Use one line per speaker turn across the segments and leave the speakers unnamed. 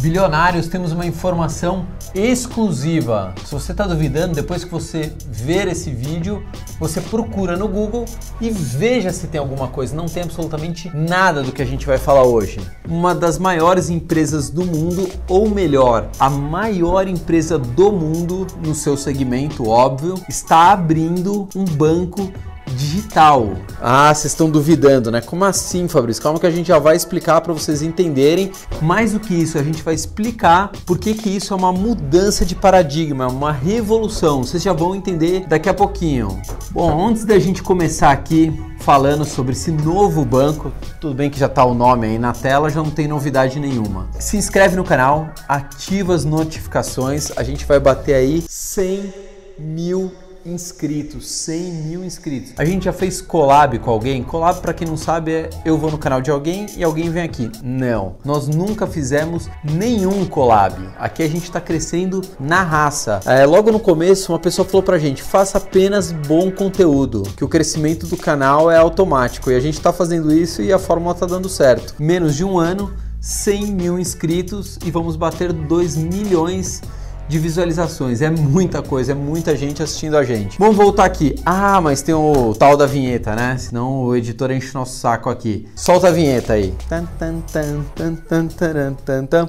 Bilionários, temos uma informação exclusiva. Se você está duvidando, depois que você ver esse vídeo, você procura no Google e veja se tem alguma coisa. Não tem absolutamente nada do que a gente vai falar hoje. Uma das maiores empresas do mundo, ou melhor, a maior empresa do mundo no seu segmento, óbvio, está abrindo um banco digital. Ah, vocês estão duvidando, né? Como assim, Fabrício? Calma que a gente já vai explicar para vocês entenderem. Mais do que isso, a gente vai explicar por que, que isso é uma mudança de paradigma, uma revolução. Vocês já vão entender daqui a pouquinho. Bom, antes da gente começar aqui falando sobre esse novo banco, tudo bem que já está o nome aí na tela, já não tem novidade nenhuma. Se inscreve no canal, ativa as notificações, a gente vai bater aí 100 mil inscritos, 100 mil inscritos. A gente já fez collab com alguém? Collab, para quem não sabe, é eu vou no canal de alguém e alguém vem aqui. Não, nós nunca fizemos nenhum collab. Aqui a gente está crescendo na raça. É, logo no começo, uma pessoa falou pra gente: faça apenas bom conteúdo, que o crescimento do canal é automático e a gente está fazendo isso e a fórmula está dando certo. Menos de um ano, 100 mil inscritos e vamos bater 2 milhões de visualizações. É muita coisa, é muita gente assistindo a gente. Vamos voltar aqui. Ah, mas tem o tal da vinheta, né? Senão o editor enche nosso saco aqui. Solta a vinheta aí. Tan, tan, tan, tan, tan, tan, tan, tan.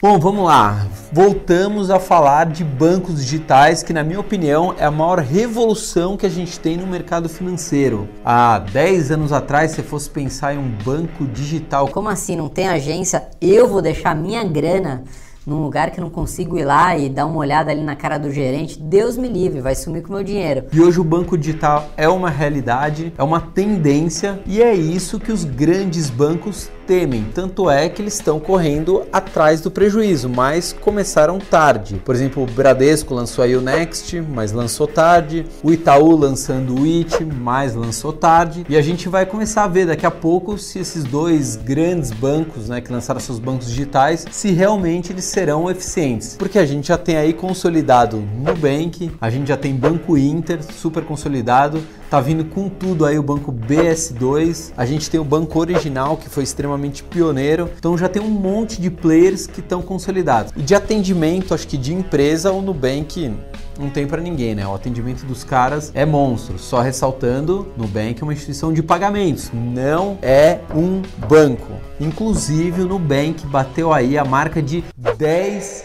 Bom, vamos lá voltamos a falar de bancos digitais, que na minha opinião é a maior revolução que a gente tem no mercado financeiro. Há 10 anos atrás, se fosse pensar em um banco digital,
como assim não tem agência? Eu vou deixar minha grana num lugar que eu não consigo ir lá e dar uma olhada ali na cara do gerente, Deus me livre, vai sumir com o meu dinheiro.
E hoje o banco digital é uma realidade, é uma tendência e é isso que os grandes bancos temem. Tanto é que eles estão correndo atrás do prejuízo, mas começaram tarde. Por exemplo, o Bradesco lançou aí o Next, mas lançou tarde. O Itaú lançando o IT, mas lançou tarde. E a gente vai começar a ver daqui a pouco se esses dois grandes bancos, né, que lançaram seus bancos digitais, se realmente eles serão eficientes. Porque a gente já tem aí consolidado Nubank, a gente já tem Banco Inter super consolidado, Tá vindo com tudo aí o banco BS2. A gente tem o banco original que foi extremamente pioneiro. Então já tem um monte de players que estão consolidados. E de atendimento, acho que de empresa, o Nubank não tem para ninguém, né? O atendimento dos caras é monstro. Só ressaltando, Nubank é uma instituição de pagamentos, não é um banco. Inclusive, o Nubank bateu aí a marca de 10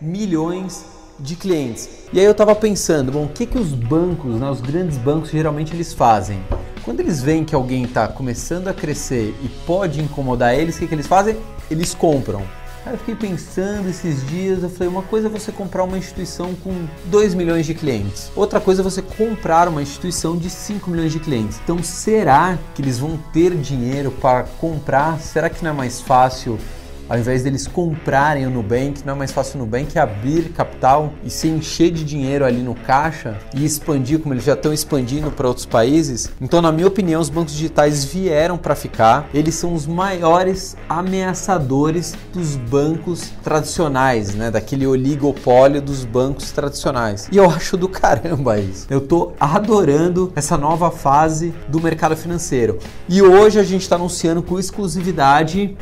milhões de clientes. E aí eu estava pensando, bom, o que que os bancos, né, os grandes bancos geralmente eles fazem? Quando eles veem que alguém está começando a crescer e pode incomodar eles, o que, que eles fazem? Eles compram. Aí eu fiquei pensando esses dias, eu falei, uma coisa é você comprar uma instituição com 2 milhões de clientes, outra coisa é você comprar uma instituição de 5 milhões de clientes. Então será que eles vão ter dinheiro para comprar? Será que não é mais fácil ao invés deles comprarem o Nubank, não é mais fácil o Nubank abrir capital e se encher de dinheiro ali no caixa e expandir como eles já estão expandindo para outros países? Então, na minha opinião, os bancos digitais vieram para ficar. Eles são os maiores ameaçadores dos bancos tradicionais, né? Daquele oligopólio dos bancos tradicionais. E eu acho do caramba isso. Eu tô adorando essa nova fase do mercado financeiro. E hoje a gente está anunciando com exclusividade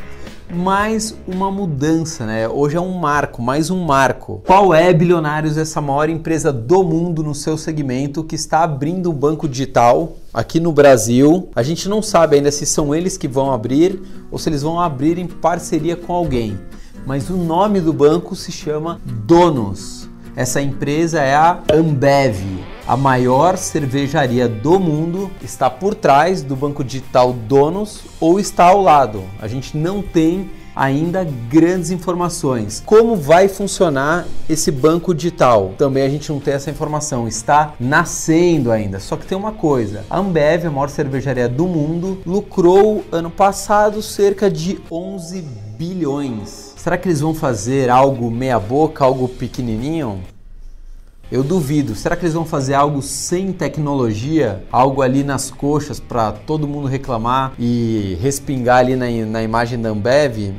mais uma mudança, né? Hoje é um marco, mais um marco. Qual é, bilionários, essa maior empresa do mundo no seu segmento que está abrindo um banco digital aqui no Brasil? A gente não sabe ainda se são eles que vão abrir ou se eles vão abrir em parceria com alguém. Mas o nome do banco se chama Donos. Essa empresa é a Ambev a maior cervejaria do mundo está por trás do banco digital Donos ou está ao lado. A gente não tem ainda grandes informações. Como vai funcionar esse banco digital? Também a gente não tem essa informação, está nascendo ainda. Só que tem uma coisa: a Ambev, a maior cervejaria do mundo, lucrou ano passado cerca de 11 bilhões. Será que eles vão fazer algo meia boca, algo pequenininho? Eu duvido. Será que eles vão fazer algo sem tecnologia? Algo ali nas coxas para todo mundo reclamar e respingar ali na, na imagem da Ambev?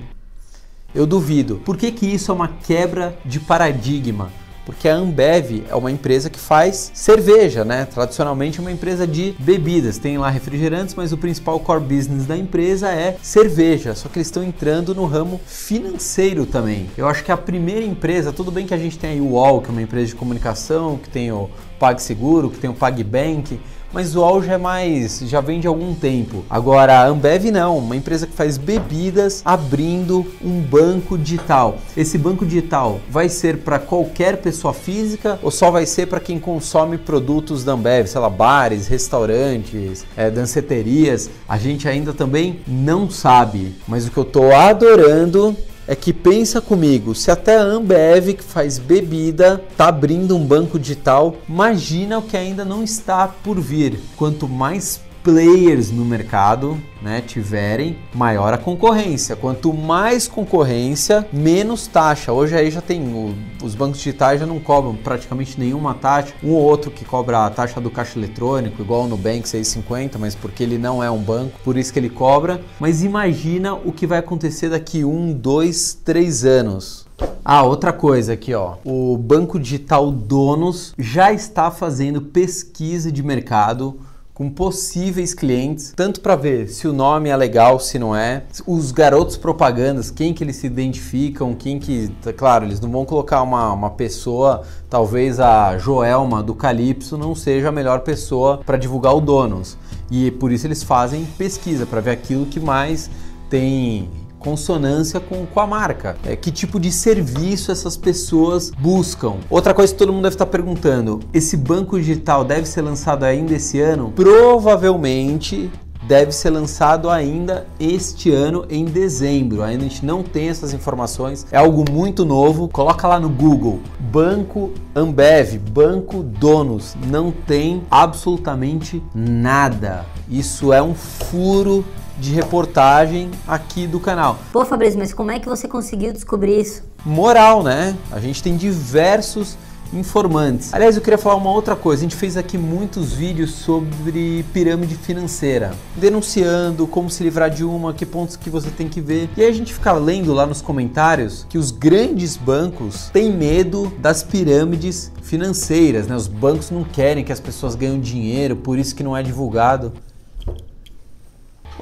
Eu duvido. Por que, que isso é uma quebra de paradigma? Porque a Ambev é uma empresa que faz cerveja, né? Tradicionalmente é uma empresa de bebidas. Tem lá refrigerantes, mas o principal core business da empresa é cerveja. Só que eles estão entrando no ramo financeiro também. Eu acho que a primeira empresa, tudo bem que a gente tem aí o UOL, que é uma empresa de comunicação, que tem o PagSeguro, que tem o PagBank, mas o já é mais, já vem de algum tempo. Agora a Ambev não, uma empresa que faz bebidas abrindo um banco digital. Esse banco digital vai ser para qualquer pessoa física ou só vai ser para quem consome produtos da Ambev, sei lá, bares, restaurantes, é, danceterias? A gente ainda também não sabe, mas o que eu tô adorando é que pensa comigo, se até a Ambev que faz bebida tá abrindo um banco digital, imagina o que ainda não está por vir. Quanto mais players no mercado né, tiverem, maior a concorrência. Quanto mais concorrência, menos taxa. Hoje aí já tem, o, os bancos digitais já não cobram praticamente nenhuma taxa. Um ou outro que cobra a taxa do caixa eletrônico, igual no Bank 650, mas porque ele não é um banco, por isso que ele cobra. Mas imagina o que vai acontecer daqui um, dois, três anos. Ah, outra coisa aqui, ó. O Banco Digital Donos já está fazendo pesquisa de mercado com possíveis clientes, tanto para ver se o nome é legal, se não é, os garotos propagandas, quem que eles se identificam, quem que, tá claro, eles não vão colocar uma, uma pessoa, talvez a Joelma do Calypso não seja a melhor pessoa para divulgar o Donos. E por isso eles fazem pesquisa para ver aquilo que mais tem consonância com, com a marca. É, que tipo de serviço essas pessoas buscam? Outra coisa que todo mundo deve estar perguntando: esse banco digital deve ser lançado ainda esse ano? Provavelmente deve ser lançado ainda este ano em dezembro. Ainda a gente não tem essas informações, é algo muito novo. Coloca lá no Google Banco Ambev, Banco Donos. Não tem absolutamente nada. Isso é um furo de reportagem aqui do canal.
Pô, Fabrício, mas como é que você conseguiu descobrir isso?
Moral, né? A gente tem diversos informantes. Aliás, eu queria falar uma outra coisa. A gente fez aqui muitos vídeos sobre pirâmide financeira, denunciando como se livrar de uma, que pontos que você tem que ver. E aí a gente fica lendo lá nos comentários que os grandes bancos têm medo das pirâmides financeiras, né? Os bancos não querem que as pessoas ganhem dinheiro, por isso que não é divulgado.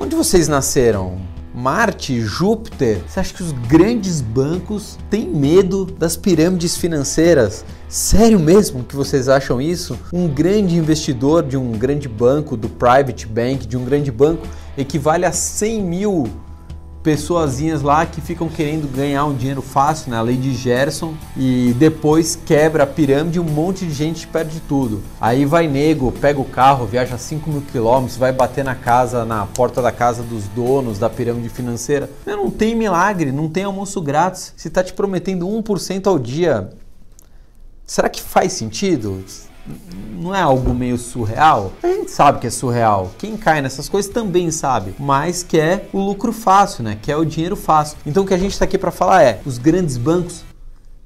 Onde vocês nasceram? Marte, Júpiter? Você acha que os grandes bancos têm medo das pirâmides financeiras? Sério mesmo que vocês acham isso? Um grande investidor de um grande banco, do private bank, de um grande banco, equivale a 100 mil pessoazinhas lá que ficam querendo ganhar um dinheiro fácil, né? A lei de Gerson, e depois quebra a pirâmide um monte de gente perde tudo. Aí vai nego, pega o carro, viaja 5 mil quilômetros, vai bater na casa, na porta da casa dos donos da pirâmide financeira. Não tem milagre, não tem almoço grátis. Se tá te prometendo 1% ao dia, será que faz sentido? Não é algo meio surreal? A gente sabe que é surreal. Quem cai nessas coisas também sabe, mas quer o lucro fácil, né? Quer o dinheiro fácil. Então o que a gente está aqui para falar é: os grandes bancos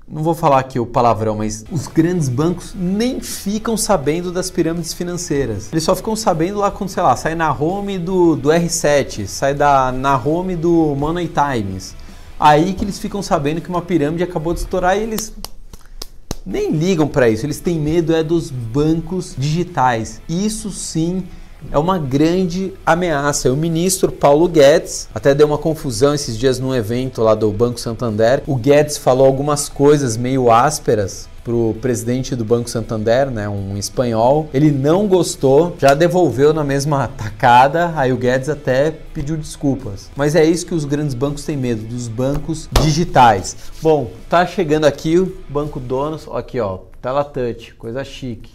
não vou falar aqui o palavrão, mas os grandes bancos nem ficam sabendo das pirâmides financeiras. Eles só ficam sabendo lá quando, sei lá, sai na home do, do R7, sai da, na home do Money Times. Aí que eles ficam sabendo que uma pirâmide acabou de estourar e eles nem ligam para isso, eles têm medo é dos bancos digitais. Isso sim é uma grande ameaça. O ministro Paulo Guedes até deu uma confusão esses dias num evento lá do Banco Santander. O Guedes falou algumas coisas meio ásperas para o presidente do Banco Santander, né, um espanhol. Ele não gostou, já devolveu na mesma tacada. Aí o Guedes até pediu desculpas. Mas é isso que os grandes bancos têm medo, dos bancos digitais. Bom, tá chegando aqui o Banco Donos, aqui ó, tela touch, coisa chique.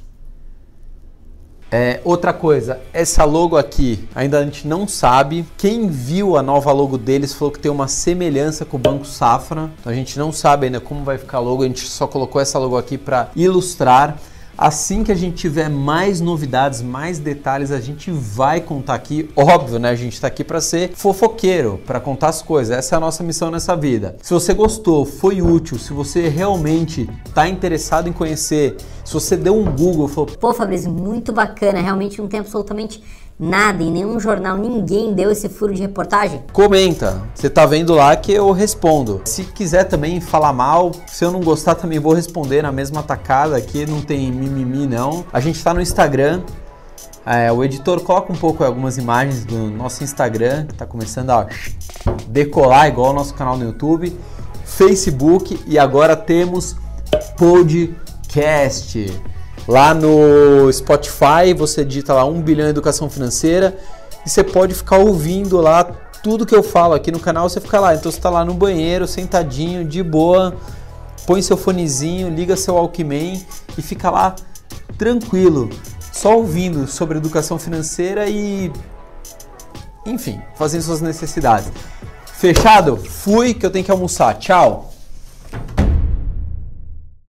É, outra coisa, essa logo aqui, ainda a gente não sabe. Quem viu a nova logo deles falou que tem uma semelhança com o Banco Safra. Então a gente não sabe ainda como vai ficar a logo, a gente só colocou essa logo aqui para ilustrar. Assim que a gente tiver mais novidades, mais detalhes, a gente vai contar aqui. Óbvio, né? A gente está aqui para ser fofoqueiro, para contar as coisas. Essa é a nossa missão nessa vida. Se você gostou, foi útil, se você realmente está interessado em conhecer, se você deu um Google, falou:
Pô, Fabrício, muito bacana. Realmente não tem absolutamente Nada, em nenhum jornal, ninguém deu esse furo de reportagem?
Comenta, você tá vendo lá que eu respondo. Se quiser também falar mal, se eu não gostar também vou responder na mesma tacada aqui, não tem mimimi não. A gente tá no Instagram, é, o editor coloca um pouco algumas imagens do nosso Instagram, que está começando a decolar igual o nosso canal no YouTube, Facebook e agora temos podcast. Lá no Spotify você digita lá 1 bilhão educação financeira e você pode ficar ouvindo lá tudo que eu falo aqui no canal, você fica lá. Então você está lá no banheiro, sentadinho, de boa, põe seu fonezinho, liga seu Walkman e fica lá tranquilo só ouvindo sobre educação financeira e, enfim, fazendo suas necessidades. Fechado? Fui que eu tenho que almoçar. Tchau!